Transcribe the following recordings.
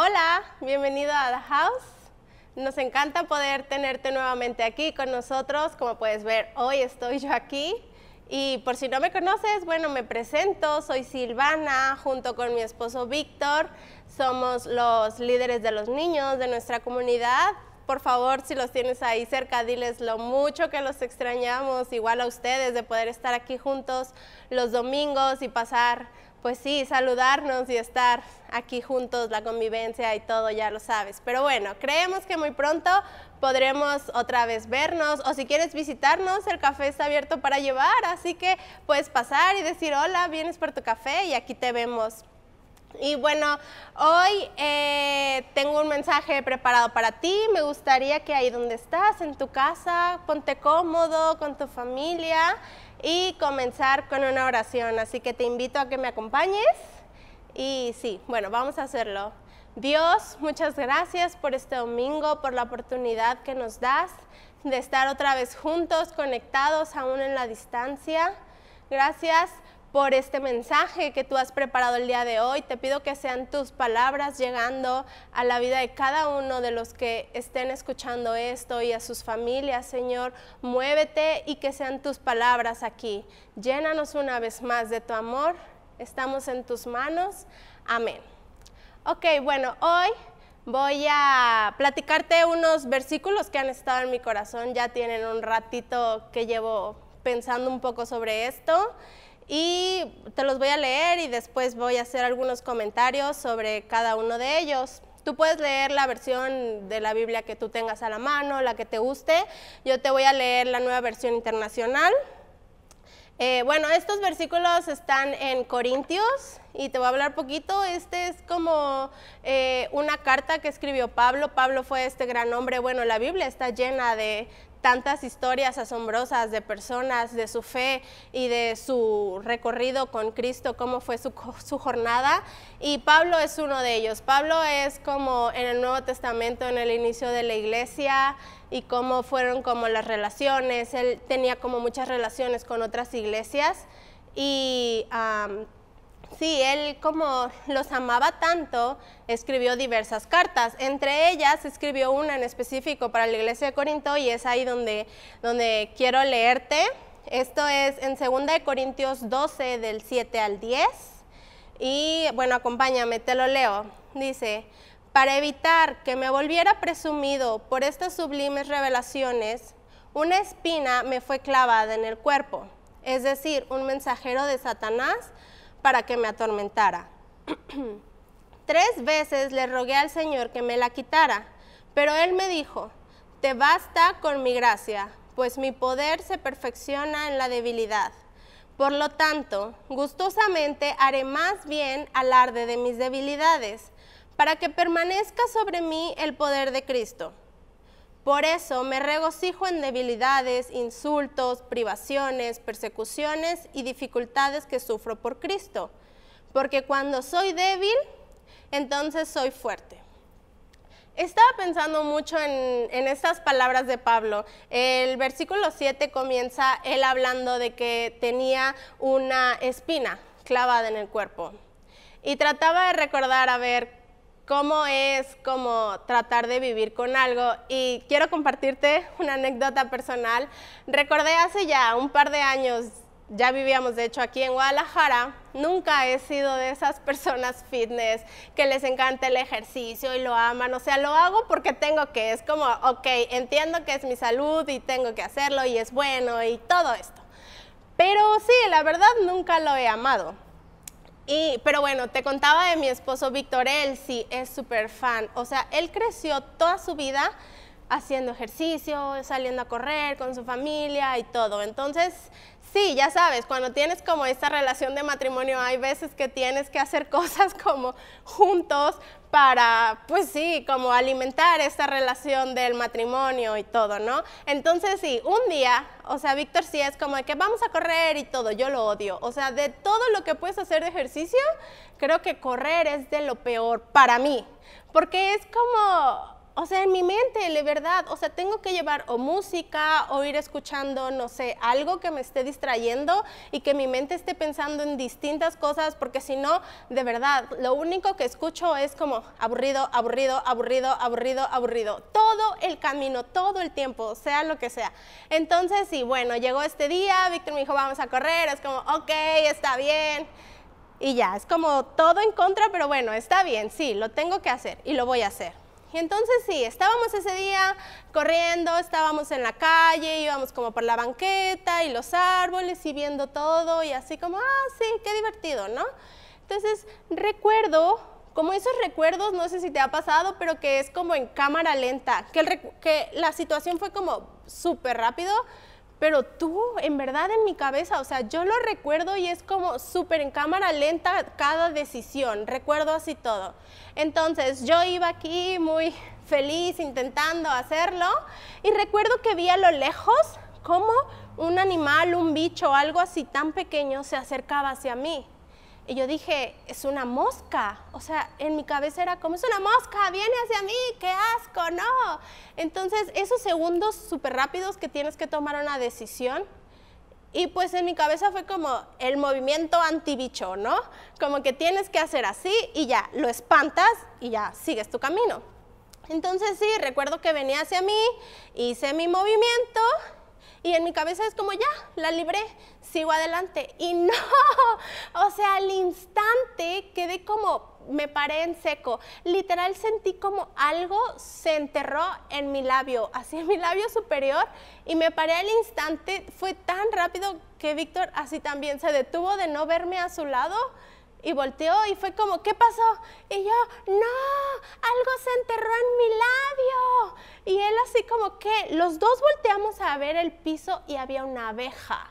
Hola, bienvenido a The House. Nos encanta poder tenerte nuevamente aquí con nosotros. Como puedes ver, hoy estoy yo aquí. Y por si no me conoces, bueno, me presento, soy Silvana, junto con mi esposo Víctor. Somos los líderes de los niños de nuestra comunidad. Por favor, si los tienes ahí cerca, diles lo mucho que los extrañamos, igual a ustedes, de poder estar aquí juntos los domingos y pasar pues sí, saludarnos y estar aquí juntos, la convivencia y todo, ya lo sabes. Pero bueno, creemos que muy pronto podremos otra vez vernos o si quieres visitarnos, el café está abierto para llevar, así que puedes pasar y decir hola, vienes por tu café y aquí te vemos. Y bueno, hoy eh, tengo un mensaje preparado para ti. Me gustaría que ahí donde estás, en tu casa, ponte cómodo con tu familia y comenzar con una oración. Así que te invito a que me acompañes. Y sí, bueno, vamos a hacerlo. Dios, muchas gracias por este domingo, por la oportunidad que nos das de estar otra vez juntos, conectados aún en la distancia. Gracias por este mensaje que tú has preparado el día de hoy. Te pido que sean tus palabras llegando a la vida de cada uno de los que estén escuchando esto y a sus familias, Señor. Muévete y que sean tus palabras aquí. Llénanos una vez más de tu amor. Estamos en tus manos. Amén. Ok, bueno, hoy voy a platicarte unos versículos que han estado en mi corazón. Ya tienen un ratito que llevo pensando un poco sobre esto y te los voy a leer y después voy a hacer algunos comentarios sobre cada uno de ellos. Tú puedes leer la versión de la Biblia que tú tengas a la mano, la que te guste. Yo te voy a leer la nueva versión internacional. Eh, bueno, estos versículos están en Corintios y te voy a hablar poquito. Este es como eh, una carta que escribió Pablo. Pablo fue este gran hombre. Bueno, la Biblia está llena de, tantas historias asombrosas de personas, de su fe y de su recorrido con Cristo, cómo fue su, jornada. Y Pablo es uno de ellos. Pablo es como en el Nuevo Testamento, en el inicio de la iglesia y cómo fueron como las relaciones. Él tenía como muchas relaciones con otras iglesias y Sí, él como los amaba tanto, escribió diversas cartas. Entre ellas escribió una en específico para la iglesia de Corinto y es ahí donde, donde quiero leerte. Esto es en 2 de Corintios 12 del 7 al 10. Y bueno, acompáñame, te lo leo. Dice, para evitar que me volviera presumido por estas sublimes revelaciones, una espina me fue clavada en el cuerpo, es decir, un mensajero de Satanás para que me atormentara. Tres veces le rogué al Señor que me la quitara, pero Él me dijo, te basta con mi gracia, pues mi poder se perfecciona en la debilidad. Por lo tanto, gustosamente haré más bien alarde de mis debilidades, para que permanezca sobre mí el poder de Cristo. Por eso me regocijo en debilidades, insultos, privaciones, persecuciones y dificultades que sufro por Cristo. Porque cuando soy débil, entonces soy fuerte. Estaba pensando mucho en, estas palabras de Pablo. El versículo 7 comienza él hablando de que tenía una espina clavada en el cuerpo. Y trataba de recordar, a ver, cómo es como tratar de vivir con algo. Y quiero compartirte una anécdota personal. Recordé hace ya un par de años, ya vivíamos de hecho aquí en Guadalajara, nunca he sido de esas personas fitness que les encanta el ejercicio y lo aman, o sea, lo hago porque tengo que, es como, ok, entiendo que es mi salud y tengo que hacerlo y es bueno y todo esto. Pero sí, la verdad nunca lo he amado pero bueno, te contaba de mi esposo Víctor, él sí es súper fan. O sea, él creció toda su vida haciendo ejercicio, saliendo a correr con su familia y todo. Entonces, sí, ya sabes, cuando tienes como esta relación de matrimonio, hay veces que tienes que hacer cosas como juntos para, pues sí, como alimentar esta relación del matrimonio y todo, ¿no? Entonces sí, un día, o sea, Víctor sí es como que vamos a correr y todo, yo lo odio. O sea, de todo lo que puedes hacer de ejercicio, creo que correr es de lo peor para mí, porque es como o sea, en mi mente, de verdad, o sea, tengo que llevar o música o ir escuchando, no sé, algo que me esté distrayendo y que mi mente esté pensando en distintas cosas, porque si no, de verdad, lo único que escucho es como aburrido, aburrido, aburrido, aburrido, aburrido. Todo el camino, todo el tiempo, sea lo que sea. Entonces, sí, bueno, llegó este día, Víctor me dijo, vamos a correr, es como, ok, está bien. Y ya, es como todo en contra, pero bueno, está bien, sí, lo tengo que hacer y lo voy a hacer. Y entonces sí, estábamos ese día corriendo, estábamos en la calle, íbamos como por la banqueta y los árboles y viendo todo y así como, ah, sí, qué divertido, ¿no? Entonces recuerdo, como esos recuerdos, no sé si te ha pasado, pero que es como en cámara lenta, que, la situación fue como súper rápido, pero tú, en verdad, en mi cabeza, o sea, yo lo recuerdo y es como súper en cámara lenta cada decisión, recuerdo así todo. Entonces, yo iba aquí muy feliz intentando hacerlo y recuerdo que vi a lo lejos como un animal, un bicho, algo así tan pequeño se acercaba hacia mí. Y yo dije, es una mosca. O sea, en mi cabeza era como, es una mosca, viene hacia mí, qué asco, no. Entonces, esos segundos súper rápidos que tienes que tomar una decisión. Y pues en mi cabeza fue como el movimiento antibicho, ¿no? Como que tienes que hacer así y ya, lo espantas y ya, sigues tu camino. Entonces sí, recuerdo que venía hacia mí, hice mi movimiento y en mi cabeza es como, ya, la libré, sigo adelante. Y no, o sea, al instante quedé como, me paré en seco. Literal sentí como algo se enterró en mi labio, así en mi labio superior, y me paré al instante. Fue tan rápido que Víctor así también se detuvo de no verme a su lado y volteó y fue como, ¿qué pasó? Y yo, no, algo se enterró en mi labio. Y él así como que los dos volteamos a ver el piso y había una abeja.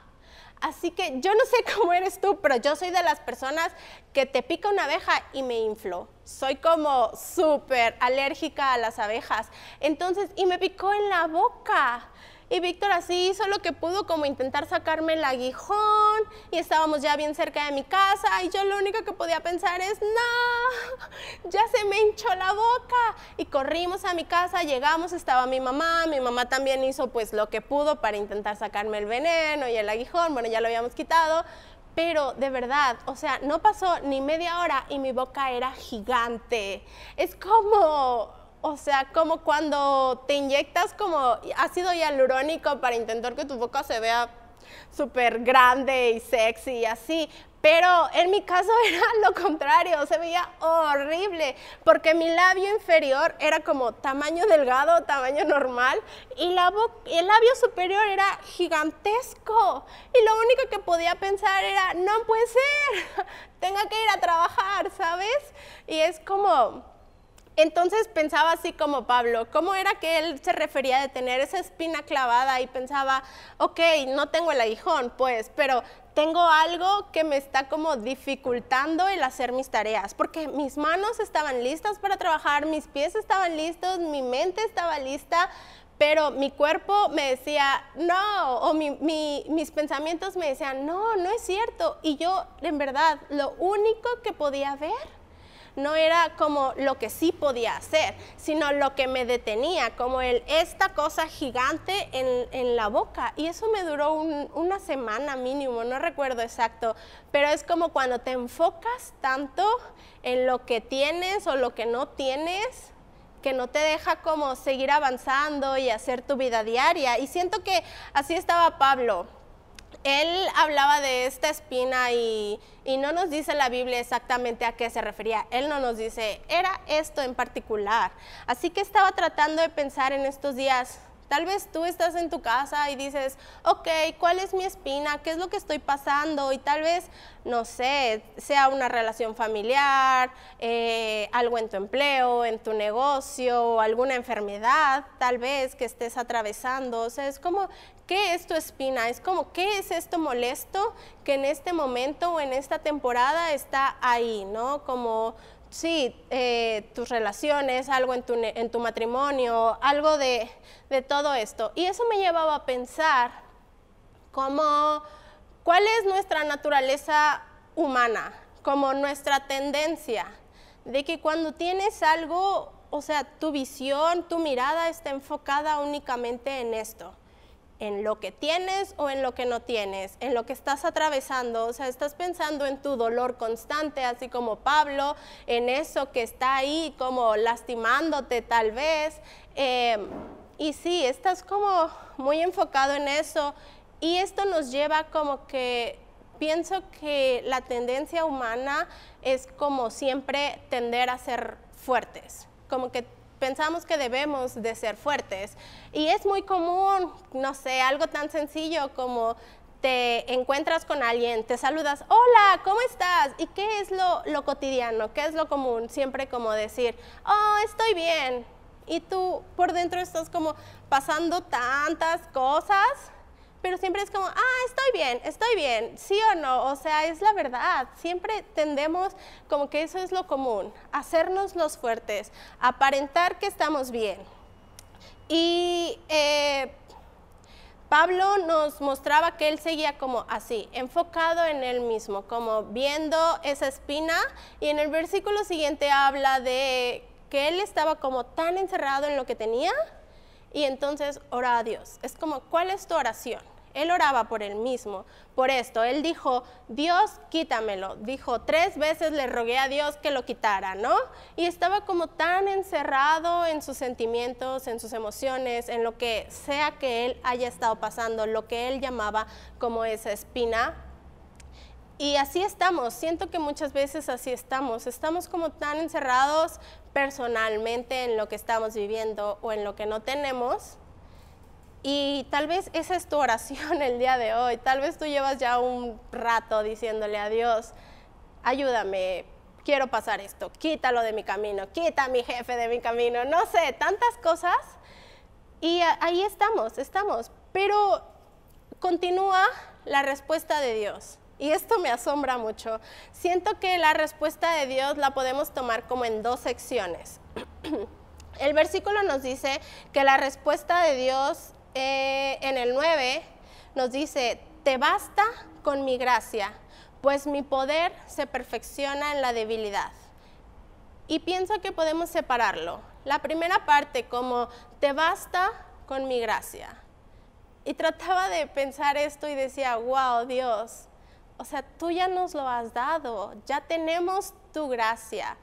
Así que yo no sé cómo eres tú, pero yo soy de las personas que te pica una abeja y me inflo. Soy como súper alérgica a las abejas. Entonces, y me picó en la boca. Y Víctor así hizo lo que pudo, como intentar sacarme el aguijón, y estábamos ya bien cerca de mi casa, y yo lo único que podía pensar es, no, ya se me hinchó la boca. Y corrimos a mi casa, llegamos, estaba mi mamá, mi mamá también hizo pues lo que pudo para intentar sacarme el veneno y el aguijón, bueno, ya lo habíamos quitado, pero de verdad, o sea, no pasó ni media hora y mi boca era gigante. Es como, o sea, como cuando te inyectas como ácido hialurónico para intentar que tu boca se vea súper grande y sexy y así. Pero en mi caso era lo contrario, se veía horrible, porque mi labio inferior era como tamaño delgado, tamaño normal, y la el labio superior era gigantesco. Y lo único que podía pensar era, no puede ser, tengo que ir a trabajar, ¿sabes? Y es como, entonces pensaba así como Pablo, ¿cómo era que él se refería de tener esa espina clavada y pensaba, ok, no tengo el aguijón, pues, pero tengo algo que me está como dificultando el hacer mis tareas, porque mis manos estaban listas para trabajar, mis pies estaban listos, mi mente estaba lista, pero mi cuerpo me decía, no, o mis pensamientos me decían, no, no es cierto. Y yo, en verdad, lo único que podía ver no era como lo que sí podía hacer, sino lo que me detenía, como el, esta cosa gigante en, la boca. Y eso me duró una semana mínimo, no recuerdo exacto, pero es como cuando te enfocas tanto en lo que tienes o lo que no tienes, que no te deja como seguir avanzando y hacer tu vida diaria. Y siento que así estaba Pablo él hablaba de esta espina y, no nos dice la Biblia exactamente a qué se refería. Él no nos dice, era esto en particular. Así que estaba tratando de pensar en estos días, Tal vez tú estás en tu casa y dices, ok, ¿cuál es mi espina? ¿Qué es lo que estoy pasando? Y tal vez, no sé, sea una relación familiar, eh, algo en tu empleo, en tu negocio, alguna enfermedad, tal vez que estés atravesando. O sea, es como, ¿qué es tu espina? Es como, ¿qué es esto molesto que en este momento o en esta temporada está ahí, ¿no? Como sí, eh, tus relaciones, algo en tu, en tu matrimonio, algo de, de, todo esto. Y eso me llevaba a pensar como cuál es nuestra naturaleza humana, como nuestra tendencia, de que cuando tienes algo o sea, tu visión, tu mirada está enfocada únicamente en esto, en lo que tienes o en lo que no tienes, en lo que estás atravesando, o sea, estás pensando en tu dolor constante, así como Pablo, en eso que está ahí como lastimándote tal vez. Em, y sí, estás como muy enfocado en eso y esto nos lleva como que pienso que la tendencia humana es como siempre tender a ser fuertes, como que pensamos que debemos de ser fuertes. Y es muy común, no sé, algo tan sencillo como te encuentras con alguien, te saludas, hola, ¿cómo estás? ¿Y qué es lo, lo cotidiano? ¿Qué es lo común? Siempre como decir, oh, estoy bien. Y tú por dentro estás como pasando tantas cosas pero siempre es como, ah, estoy bien, estoy bien, sí o no, o sea, es la verdad. Siempre tendemos como que eso es lo común, hacernos los fuertes, aparentar que estamos bien. Y eh, Pablo nos mostraba que él seguía como así, enfocado en él mismo, como viendo esa espina. Y en el versículo siguiente habla de que él estaba como tan encerrado en lo que tenía y entonces ora a Dios. Es como, ¿cuál es tu oración? Él oraba por él mismo. Por esto, él dijo, Dios, quítamelo. Dijo, tres veces le rogué a Dios que lo quitara, ¿no? Y estaba como tan encerrado en sus sentimientos, en sus emociones, en lo que sea que él haya estado pasando, lo que él llamaba como esa espina. Y así estamos, siento que muchas veces así estamos, estamos como tan encerrados personalmente en lo que estamos viviendo o en lo que no tenemos y tal vez esa es tu oración el día de hoy. Tal vez tú llevas ya un rato diciéndole a Dios, ayúdame, quiero pasar esto, quítalo de mi camino, quita a mi jefe de mi camino, no sé, tantas cosas. Y ahí estamos, estamos. Pero continúa la respuesta de Dios. Y esto me asombra mucho. Siento que la respuesta de Dios la podemos tomar como en dos secciones. El versículo nos dice que la respuesta de Dios eh, en el 9 nos dice, te basta con mi gracia, pues mi poder se perfecciona en la debilidad. Y pienso que podemos separarlo. La primera parte como, te basta con mi gracia. Y trataba de pensar esto y decía, wow, Dios, o sea, tú ya nos lo has dado, ya tenemos tu gracia.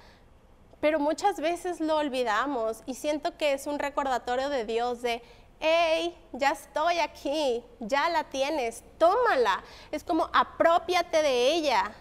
Pero muchas veces lo olvidamos y siento que es un recordatorio de Dios de, hey, ya estoy aquí, ya la tienes, tómala. Es como apropiate de ella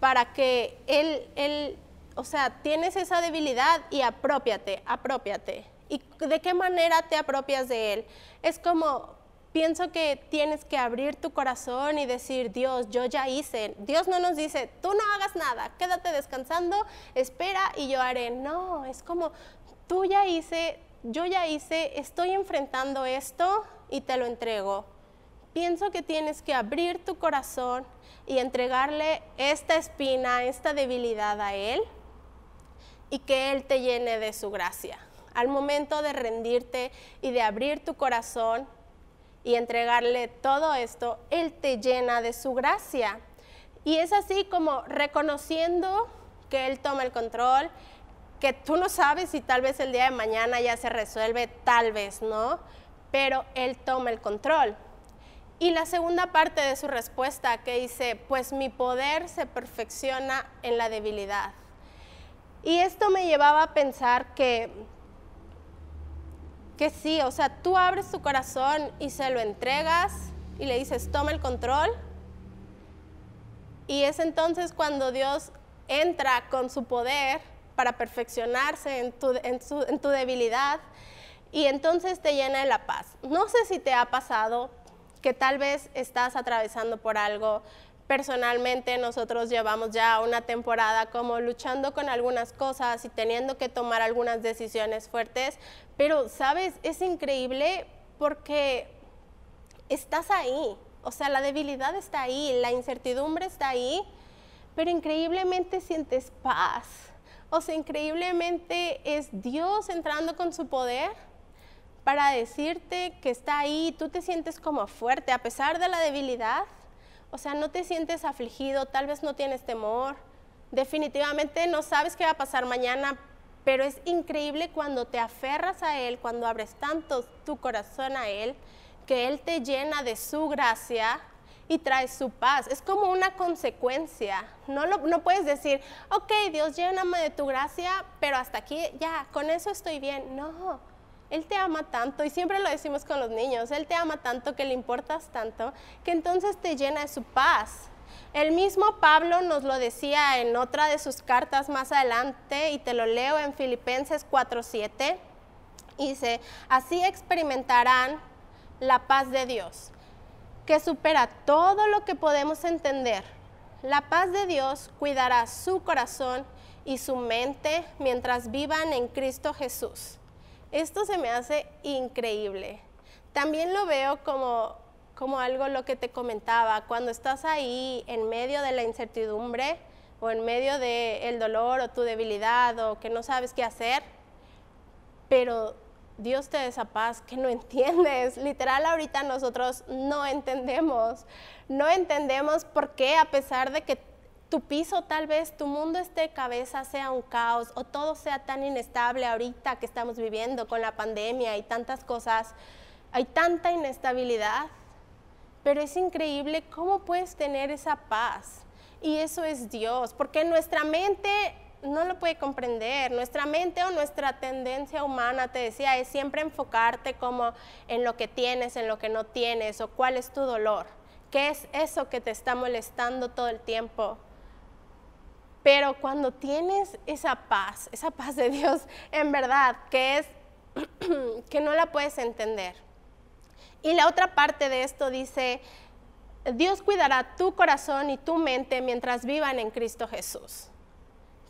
para que él, él, o sea, tienes esa debilidad y apropiate, apropiate. ¿Y de qué manera te apropias de él? Es como, pienso que tienes que abrir tu corazón y decir, Dios, yo ya hice. Dios no nos dice, tú no hagas nada, quédate descansando, espera y yo haré. No, es como, tú ya hice, yo ya hice, estoy enfrentando esto y te lo entrego. Pienso que tienes que abrir tu corazón y entregarle esta espina, esta debilidad a Él y que Él te llene de su gracia. Al momento de rendirte y de abrir tu corazón y entregarle todo esto, Él te llena de su gracia. Y es así como reconociendo que Él toma el control, que tú no sabes si tal vez el día de mañana ya se resuelve, tal vez no, pero Él toma el control. Y la segunda parte de su respuesta que dice, pues mi poder se perfecciona en la debilidad. Y esto me llevaba a pensar que, que sí, o sea, tú abres tu corazón y se lo entregas y le dices, toma el control. Y es entonces cuando Dios entra con su poder para perfeccionarse en tu, en, tu debilidad y entonces te llena de la paz. No sé si te ha pasado que tal vez estás atravesando por algo. Personalmente nosotros llevamos ya una temporada como luchando con algunas cosas y teniendo que tomar algunas decisiones fuertes, pero sabes, es increíble porque estás ahí, o sea, la debilidad está ahí, la incertidumbre está ahí, pero increíblemente sientes paz o sea, increíblemente es Dios entrando con su poder para decirte que está ahí, tú te sientes como fuerte a pesar de la debilidad. O sea, no te sientes afligido, tal vez no tienes temor, definitivamente no sabes qué va a pasar mañana, pero es increíble cuando te aferras a Él, cuando abres tanto tu corazón a Él, que Él te llena de su gracia y trae su paz. Es como una consecuencia. No, no puedes decir, ok, Dios, lléname de tu gracia, pero hasta aquí ya, con eso estoy bien. No, Él te ama tanto, y siempre lo decimos con los niños, Él te ama tanto, que le importas tanto, que entonces te llena de su paz. El mismo Pablo nos lo decía en otra de sus cartas más adelante, y te lo leo en Filipenses 4:7. Dice, así experimentarán la paz de Dios que supera todo lo que podemos entender. La paz de Dios cuidará su corazón y su mente mientras vivan en Cristo Jesús. Esto se me hace increíble. También lo veo como, como algo lo que te comentaba, cuando estás ahí en medio de la incertidumbre o en medio del dolor o tu debilidad o que no sabes qué hacer, pero Dios te da esa paz que no entiendes. Literal, ahorita nosotros no entendemos. No entendemos por qué, a pesar de que tu piso tal vez, tu mundo esté cabeza, sea un caos o todo sea tan inestable ahorita que estamos viviendo con la pandemia y tantas cosas, hay tanta inestabilidad, pero es increíble cómo puedes tener esa paz. Y eso es Dios, porque nuestra mente no lo puede comprender. Nuestra mente o nuestra tendencia humana, te decía, es siempre enfocarte como en lo que tienes, en lo que no tienes, o cuál es tu dolor, qué es eso que te está molestando todo el tiempo. Pero cuando tienes esa paz, esa paz de Dios, en verdad, que es que no la puedes entender. Y la otra parte de esto dice, Dios cuidará tu corazón y tu mente mientras vivan en Cristo Jesús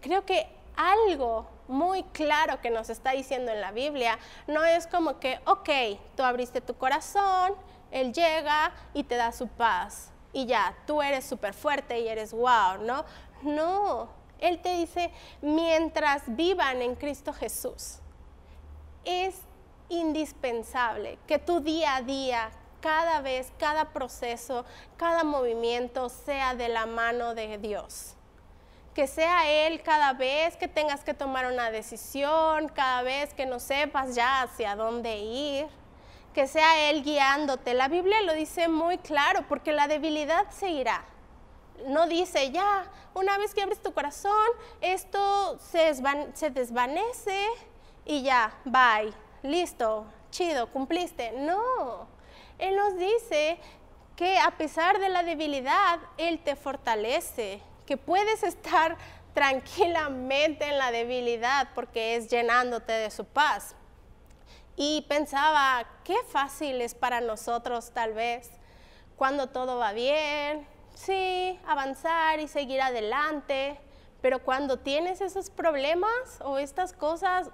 creo que algo muy claro que nos está diciendo en la Biblia no es como que, ok, tú abriste tu corazón, Él llega y te da su paz y ya, tú eres súper fuerte y eres wow, ¿no? No, Él te dice, mientras vivan en Cristo Jesús, es indispensable que tu día a día, cada vez, cada proceso, cada movimiento sea de la mano de Dios que sea Él cada vez que tengas que tomar una decisión, cada vez que no sepas ya hacia dónde ir, que sea Él guiándote. La Biblia lo dice muy claro, porque la debilidad se irá. No dice, ya, una vez que abres tu corazón, esto se, se desvanece y ya, bye, listo, chido, cumpliste. No, Él nos dice que a pesar de la debilidad, Él te fortalece que puedes estar tranquilamente en la debilidad porque es llenándote de su paz. Y pensaba, qué fácil es para nosotros tal vez cuando todo va bien, sí, avanzar y seguir adelante, pero cuando tienes esos problemas o estas cosas,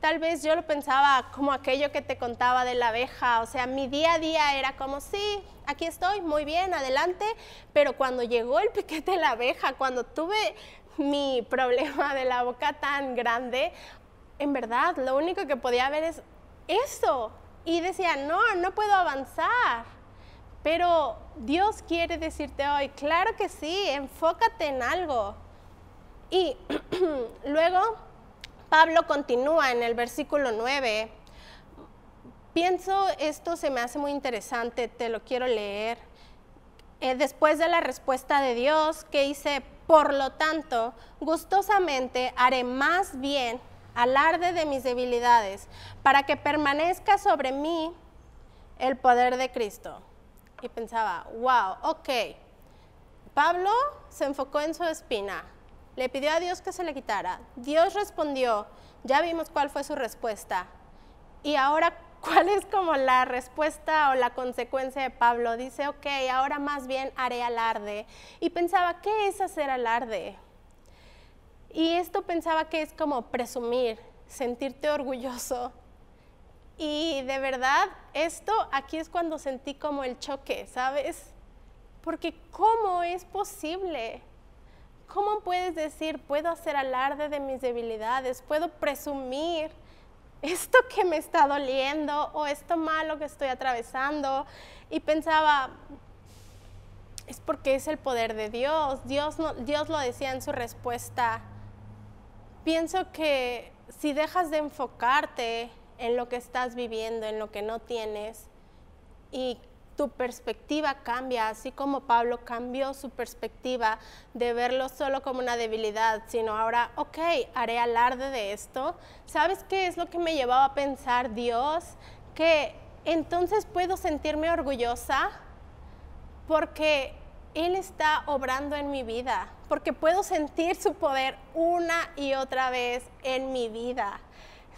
tal vez yo lo pensaba como aquello que te contaba de la abeja, o sea, mi día a día era como, sí, aquí estoy, muy bien, adelante, pero cuando llegó el piquete de la abeja, cuando tuve mi problema de la boca tan grande, en verdad, lo único que podía ver es eso. Y decía, no, no puedo avanzar. Pero Dios quiere decirte hoy, claro que sí, enfócate en algo. Y luego Pablo continúa en el versículo 9. Pienso, esto se me hace muy interesante, te lo quiero leer. Eh, después de la respuesta de Dios que dice, por lo tanto, gustosamente haré más bien alarde de mis debilidades, para que permanezca sobre mí el poder de Cristo. Y pensaba, wow, ok. Pablo se enfocó en su espina, le pidió a Dios que se le quitara. Dios respondió, ya vimos cuál fue su respuesta. Y ahora, ¿cuál es como la respuesta o la consecuencia de Pablo? Dice, ok, ahora más bien haré alarde. Y pensaba, ¿qué es hacer alarde? Y esto pensaba que es como presumir, sentirte orgulloso. Y de verdad, esto aquí es cuando sentí como el choque, ¿sabes? Porque ¿cómo es posible? ¿Cómo puedes decir, puedo hacer alarde de mis debilidades, puedo presumir esto que me está doliendo o esto malo que estoy atravesando? Y pensaba, es porque es el poder de Dios. Dios, no, Dios lo decía en su respuesta. Pienso que si dejas de enfocarte en lo que estás viviendo, en lo que no tienes, y tu perspectiva cambia, así como Pablo cambió su perspectiva de verlo solo como una debilidad, sino ahora, ok, haré alarde de esto. ¿Sabes qué es lo que me llevaba a pensar Dios? Que entonces puedo sentirme orgullosa porque Él está obrando en mi vida, porque puedo sentir su poder una y otra vez en mi vida.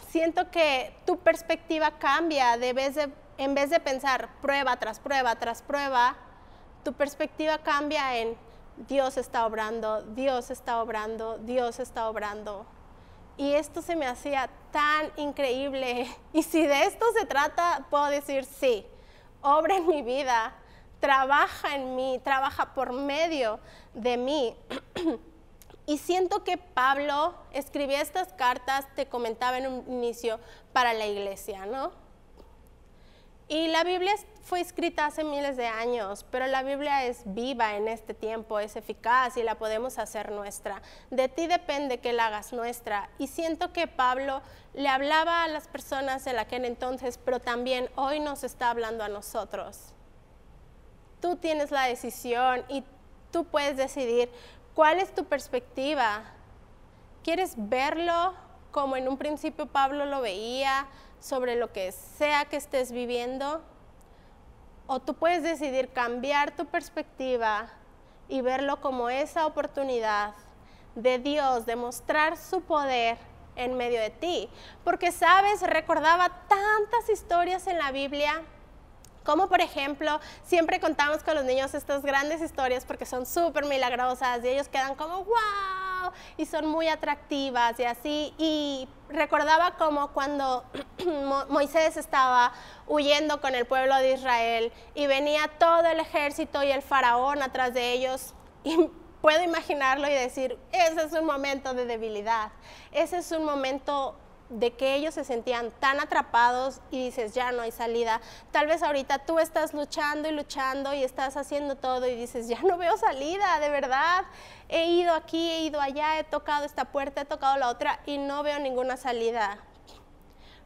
Siento que tu perspectiva cambia de vez de en vez de pensar prueba tras prueba tras prueba, tu perspectiva cambia en Dios está obrando, Dios está obrando, Dios está obrando. Y esto se me hacía tan increíble. Y si de esto se trata, puedo decir sí, obra en mi vida, trabaja en mí, trabaja por medio de mí. y siento que Pablo escribía estas cartas, te comentaba en un inicio, para la iglesia, ¿no? Y la Biblia fue escrita hace miles de años, pero la Biblia es viva en este tiempo, es eficaz y la podemos hacer nuestra. De ti depende que la hagas nuestra. Y siento que Pablo le hablaba a las personas de aquel entonces, pero también hoy nos está hablando a nosotros. Tú tienes la decisión y tú puedes decidir cuál es tu perspectiva. ¿Quieres verlo como en un principio Pablo lo veía? Sobre lo que sea que estés viviendo, o tú puedes decidir cambiar tu perspectiva y verlo como esa oportunidad de Dios de mostrar su poder en medio de ti. Porque, sabes, recordaba tantas historias en la Biblia como por ejemplo, siempre contamos con los niños estas grandes historias porque son súper milagrosas y ellos quedan como y son muy atractivas y así. Y recordaba como cuando Moisés estaba huyendo con el pueblo de Israel y venía todo el ejército y el faraón atrás de ellos. Y puedo imaginarlo y decir, ese es un momento de debilidad, ese es un momento de que ellos se sentían tan atrapados y dices, ya no hay salida. Tal vez ahorita tú estás luchando y luchando y estás haciendo todo y dices, ya no veo salida, de verdad. He ido aquí, he ido allá, he tocado esta puerta, he tocado la otra y no veo ninguna salida.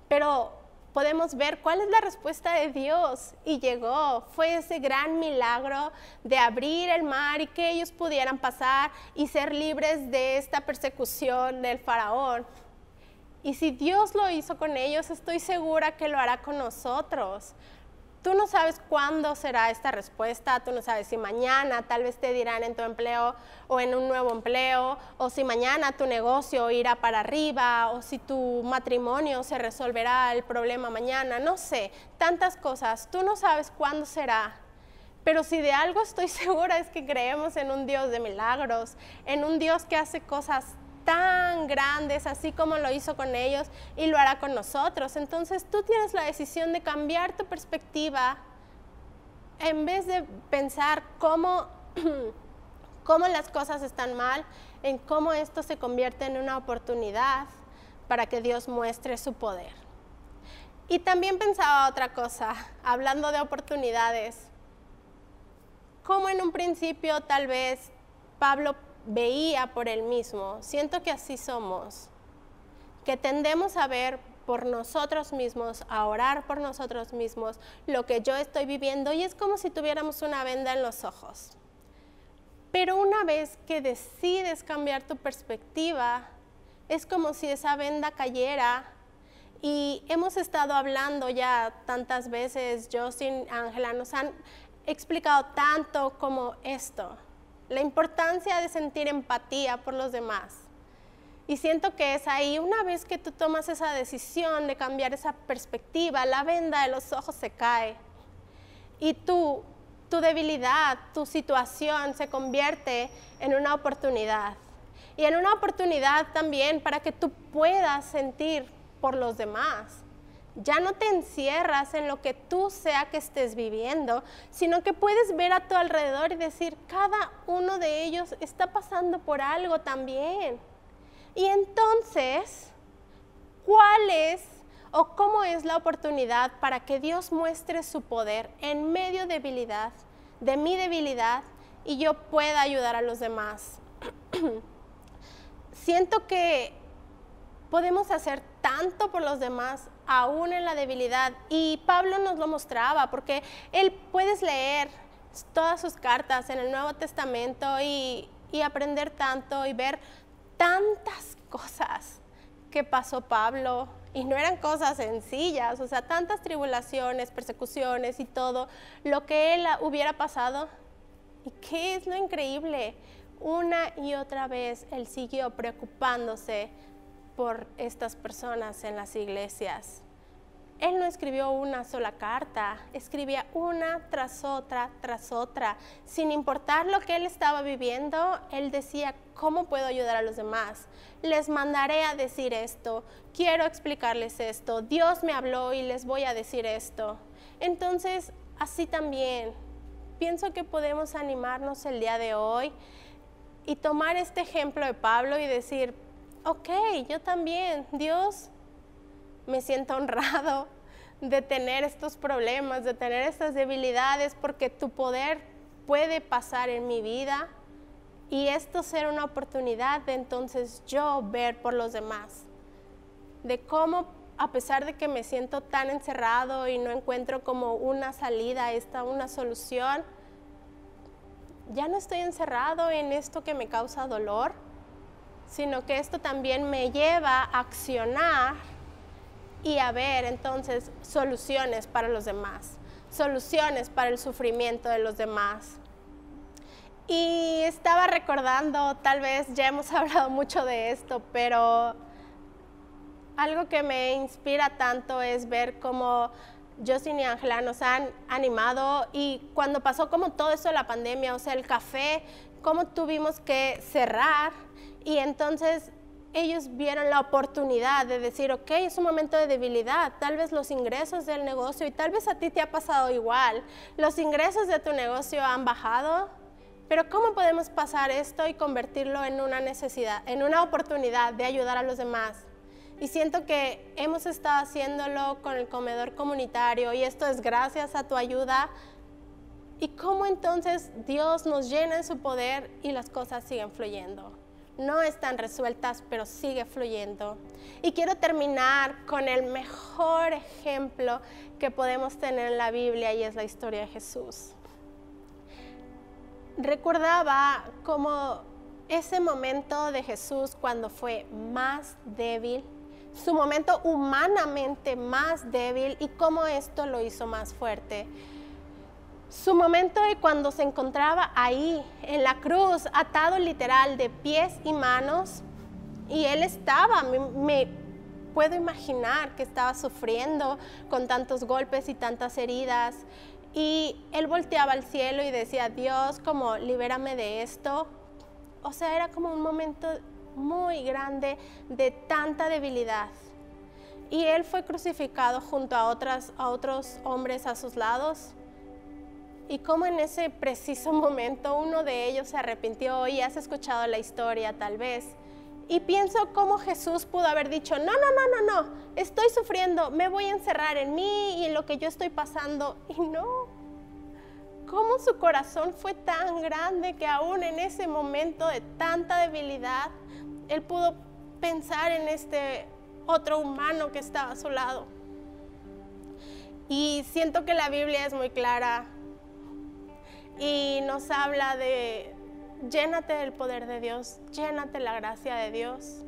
Pero podemos ver cuál es la respuesta de Dios y llegó. Fue ese gran milagro de abrir el mar y que ellos pudieran pasar y ser libres de esta persecución del faraón. Y si Dios lo hizo con ellos, estoy segura que lo hará con nosotros. Tú no sabes cuándo será esta respuesta, tú no sabes si mañana tal vez te dirán en tu empleo o en un nuevo empleo, o si mañana tu negocio irá para arriba, o si tu matrimonio se resolverá el problema mañana, no sé, tantas cosas, tú no sabes cuándo será. Pero si de algo estoy segura es que creemos en un Dios de milagros, en un Dios que hace cosas tan grandes, así como lo hizo con ellos y lo hará con nosotros. Entonces tú tienes la decisión de cambiar tu perspectiva en vez de pensar cómo, cómo las cosas están mal, en cómo esto se convierte en una oportunidad para que Dios muestre su poder. Y también pensaba otra cosa, hablando de oportunidades, como en un principio tal vez Pablo veía por él mismo. Siento que así somos, que tendemos a ver por nosotros mismos, a orar por nosotros mismos lo que yo estoy viviendo y es como si tuviéramos una venda en los ojos. Pero una vez que decides cambiar tu perspectiva, es como si esa venda cayera y hemos estado hablando ya tantas veces, Justin, Ángela, nos han explicado tanto como esto la importancia de sentir empatía por los demás. Y siento que es ahí, una vez que tú tomas esa decisión de cambiar esa perspectiva, la venda de los ojos se cae. Y tú, tu debilidad, tu situación se convierte en una oportunidad. Y en una oportunidad también para que tú puedas sentir por los demás ya no te encierras en lo que tú sea que estés viviendo, sino que puedes ver a tu alrededor y decir, cada uno de ellos está pasando por algo también. Y entonces, ¿cuál es o cómo es la oportunidad para que Dios muestre su poder en medio de debilidad, de mi debilidad, y yo pueda ayudar a los demás? Siento que podemos hacer tanto por los demás, aún en la debilidad. Y Pablo nos lo mostraba, porque él puedes leer todas sus cartas en el Nuevo Testamento y, y aprender tanto y ver tantas cosas que pasó Pablo. Y no eran cosas sencillas, o sea, tantas tribulaciones, persecuciones y todo, lo que él hubiera pasado. ¿Y qué es lo increíble? Una y otra vez él siguió preocupándose por estas personas en las iglesias. Él no escribió una sola carta, escribía una tras otra, tras otra. Sin importar lo que él estaba viviendo, él decía, ¿cómo puedo ayudar a los demás? Les mandaré a decir esto, quiero explicarles esto, Dios me habló y les voy a decir esto. Entonces, así también, pienso que podemos animarnos el día de hoy y tomar este ejemplo de Pablo y decir, ok, yo también, Dios, me siento honrado de tener estos problemas, de tener estas debilidades, porque tu poder puede pasar en mi vida y esto ser una oportunidad de entonces yo ver por los demás, de cómo a pesar de que me siento tan encerrado y no encuentro como una salida, esta una solución, ya no estoy encerrado en esto que me causa dolor, sino que esto también me lleva a accionar y a ver entonces soluciones para los demás, soluciones para el sufrimiento de los demás. Y estaba recordando, tal vez ya hemos hablado mucho de esto, pero algo que me inspira tanto es ver cómo Justin y Ángela nos han animado y cuando pasó como todo eso de la pandemia, o sea, el café, cómo tuvimos que cerrar y entonces ellos vieron la oportunidad de decir, ok, es un momento de debilidad, tal vez los ingresos del negocio, y tal vez a ti te ha pasado igual, los ingresos de tu negocio han bajado, pero ¿cómo podemos pasar esto y convertirlo en una necesidad, en una oportunidad de ayudar a los demás? Y siento que hemos estado haciéndolo con el comedor comunitario y esto es gracias a tu ayuda. ¿Y cómo entonces Dios nos llena en su poder y las cosas siguen fluyendo? No están resueltas, pero sigue fluyendo. Y quiero terminar con el mejor ejemplo que podemos tener en la Biblia y es la historia de Jesús. Recordaba como ese momento de Jesús cuando fue más débil, su momento humanamente más débil y cómo esto lo hizo más fuerte. Su momento de cuando se encontraba ahí, en la cruz, atado literal de pies y manos, y él estaba, me, puedo imaginar que estaba sufriendo con tantos golpes y tantas heridas, y él volteaba al cielo y decía, Dios, como libérame de esto. O sea, era como un momento muy grande de tanta debilidad. Y él fue crucificado junto a, otras, a otros hombres a sus lados y cómo en ese preciso momento uno de ellos se arrepintió y has escuchado la historia tal vez. Y pienso cómo Jesús pudo haber dicho, no, no, no, no, no, estoy sufriendo, me voy a encerrar en mí y en lo que yo estoy pasando. Y no, cómo su corazón fue tan grande que aún en ese momento de tanta debilidad, él pudo pensar en este otro humano que estaba a su lado. Y siento que la Biblia es muy clara y nos habla de llénate del poder de Dios, llénate la gracia de Dios,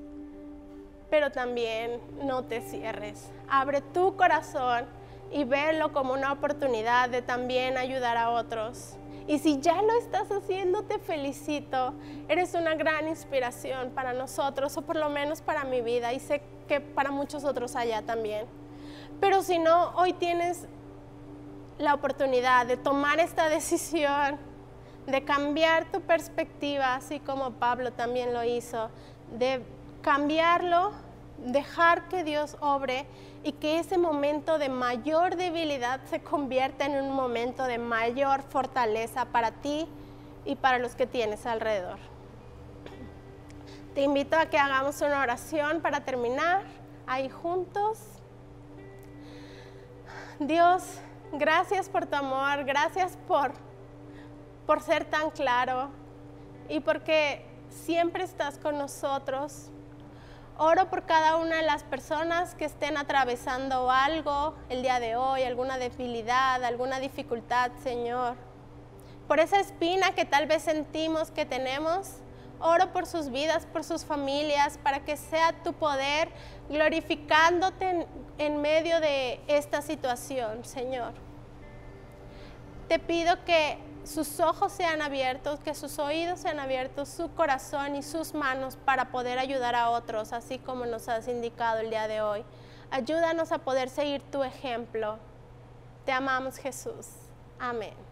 pero también no te cierres. Abre tu corazón y verlo como una oportunidad de también ayudar a otros. Y si ya lo estás haciendo, te felicito. Eres una gran inspiración para nosotros, o por lo menos para mi vida, y sé que para muchos otros allá también. Pero si no, hoy tienes la oportunidad de tomar esta decisión, de cambiar tu perspectiva, así como Pablo también lo hizo, de cambiarlo, dejar que Dios obre y que ese momento de mayor debilidad se convierta en un momento de mayor fortaleza para ti y para los que tienes alrededor. Te invito a que hagamos una oración para terminar ahí juntos. Dios, Gracias por tu amor, gracias por, por ser tan claro y porque siempre estás con nosotros. Oro por cada una de las personas que estén atravesando algo el día de hoy, alguna debilidad, alguna dificultad, Señor. Por esa espina que tal vez sentimos que tenemos, oro por sus vidas, por sus familias, para que sea tu poder glorificándote en, en medio de esta situación, Señor. Te pido que sus ojos sean abiertos, que sus oídos sean abiertos, su corazón y sus manos para poder ayudar a otros, así como nos has indicado el día de hoy. Ayúdanos a poder seguir tu ejemplo. Te amamos Jesús. Amén.